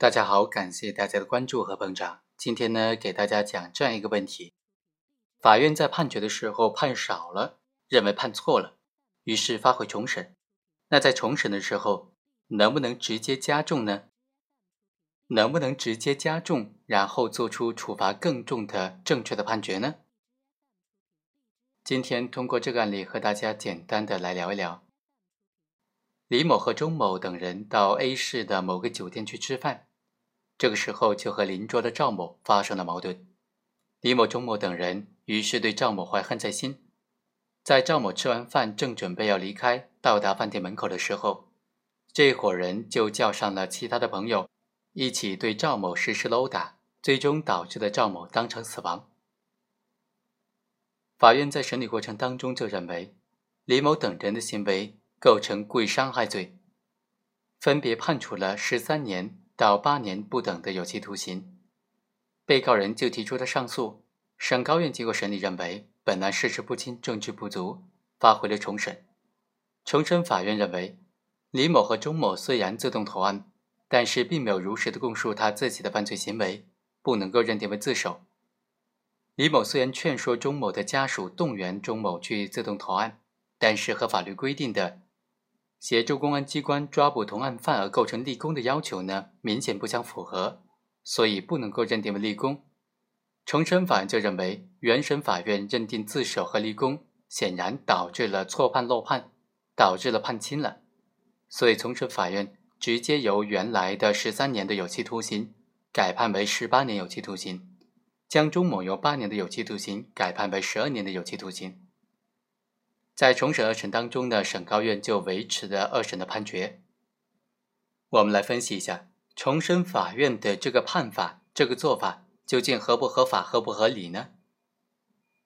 大家好，感谢大家的关注和捧场。今天呢，给大家讲这样一个问题：法院在判决的时候判少了，认为判错了，于是发回重审。那在重审的时候，能不能直接加重呢？能不能直接加重，然后做出处罚更重的正确的判决呢？今天通过这个案例和大家简单的来聊一聊。李某和钟某等人到 A 市的某个酒店去吃饭。这个时候，就和邻桌的赵某发生了矛盾。李某、钟某等人于是对赵某怀恨在心。在赵某吃完饭，正准备要离开，到达饭店门口的时候，这伙人就叫上了其他的朋友，一起对赵某实施了殴打，最终导致了赵某当场死亡。法院在审理过程当中就认为，李某等人的行为构成故意伤害罪，分别判处了十三年。到八年不等的有期徒刑，被告人就提出了上诉。省高院经过审理认为，本案事实不清，证据不足，发回了重审。重审法院认为，李某和钟某虽然自动投案，但是并没有如实的供述他自己的犯罪行为，不能够认定为自首。李某虽然劝说钟某的家属动员钟某去自动投案，但是和法律规定的。协助公安机关抓捕同案犯而构成立功的要求呢，明显不相符合，所以不能够认定为立功。重审法院就认为，原审法院认定自首和立功，显然导致了错判漏判，导致了判轻了，所以重审法院直接由原来的十三年的有期徒刑改判为十八年有期徒刑，将钟某由八年的有期徒刑改判为十二年的有期徒刑。在重审二审当中呢，省高院就维持了二审的判决。我们来分析一下重审法院的这个判法，这个做法究竟合不合法、合不合理呢？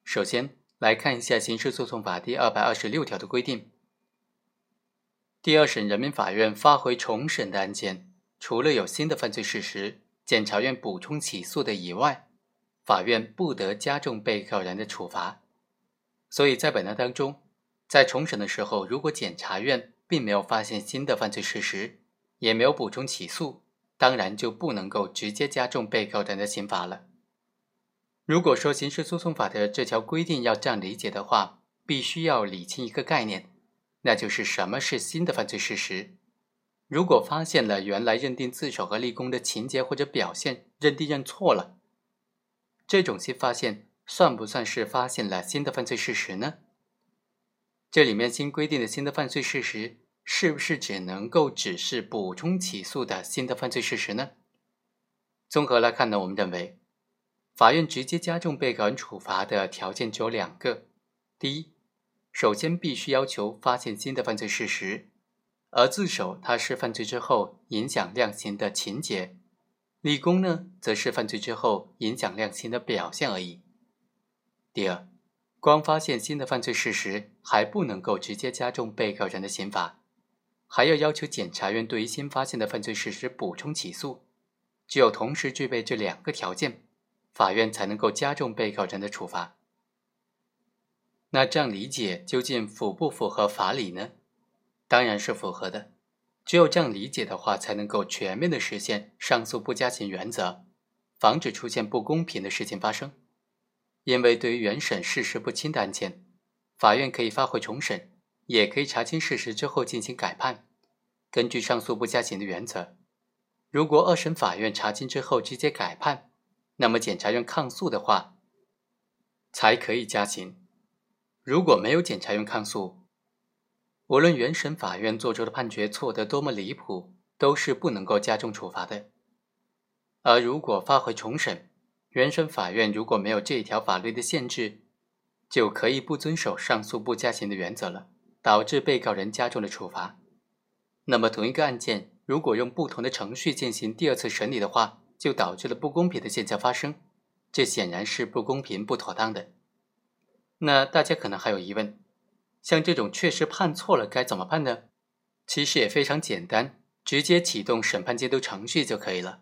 首先来看一下《刑事诉讼法》第二百二十六条的规定：第二审人民法院发回重审的案件，除了有新的犯罪事实，检察院补充起诉的以外，法院不得加重被告人的处罚。所以在本案当中。在重审的时候，如果检察院并没有发现新的犯罪事实，也没有补充起诉，当然就不能够直接加重被告人的刑罚了。如果说刑事诉讼法的这条规定要这样理解的话，必须要理清一个概念，那就是什么是新的犯罪事实。如果发现了原来认定自首和立功的情节或者表现，认定认错了，这种新发现算不算是发现了新的犯罪事实呢？这里面新规定的新的犯罪事实，是不是只能够只是补充起诉的新的犯罪事实呢？综合来看呢，我们认为，法院直接加重被告人处罚的条件只有两个：第一，首先必须要求发现新的犯罪事实，而自首它是犯罪之后影响量刑的情节，立功呢，则是犯罪之后影响量刑的表现而已。第二。光发现新的犯罪事实还不能够直接加重被告人的刑罚，还要要求检察院对于新发现的犯罪事实补充起诉。只有同时具备这两个条件，法院才能够加重被告人的处罚。那这样理解究竟符不符合法理呢？当然是符合的。只有这样理解的话，才能够全面的实现上诉不加刑原则，防止出现不公平的事情发生。因为对于原审事实不清的案件，法院可以发回重审，也可以查清事实之后进行改判。根据上诉不加刑的原则，如果二审法院查清之后直接改判，那么检察院抗诉的话，才可以加刑。如果没有检察院抗诉，无论原审法院做出的判决错得多么离谱，都是不能够加重处罚的。而如果发回重审，原审法院如果没有这一条法律的限制，就可以不遵守上诉不加刑的原则了，导致被告人加重了处罚。那么同一个案件，如果用不同的程序进行第二次审理的话，就导致了不公平的现象发生，这显然是不公平、不妥当的。那大家可能还有疑问，像这种确实判错了该怎么办呢？其实也非常简单，直接启动审判监督程序就可以了。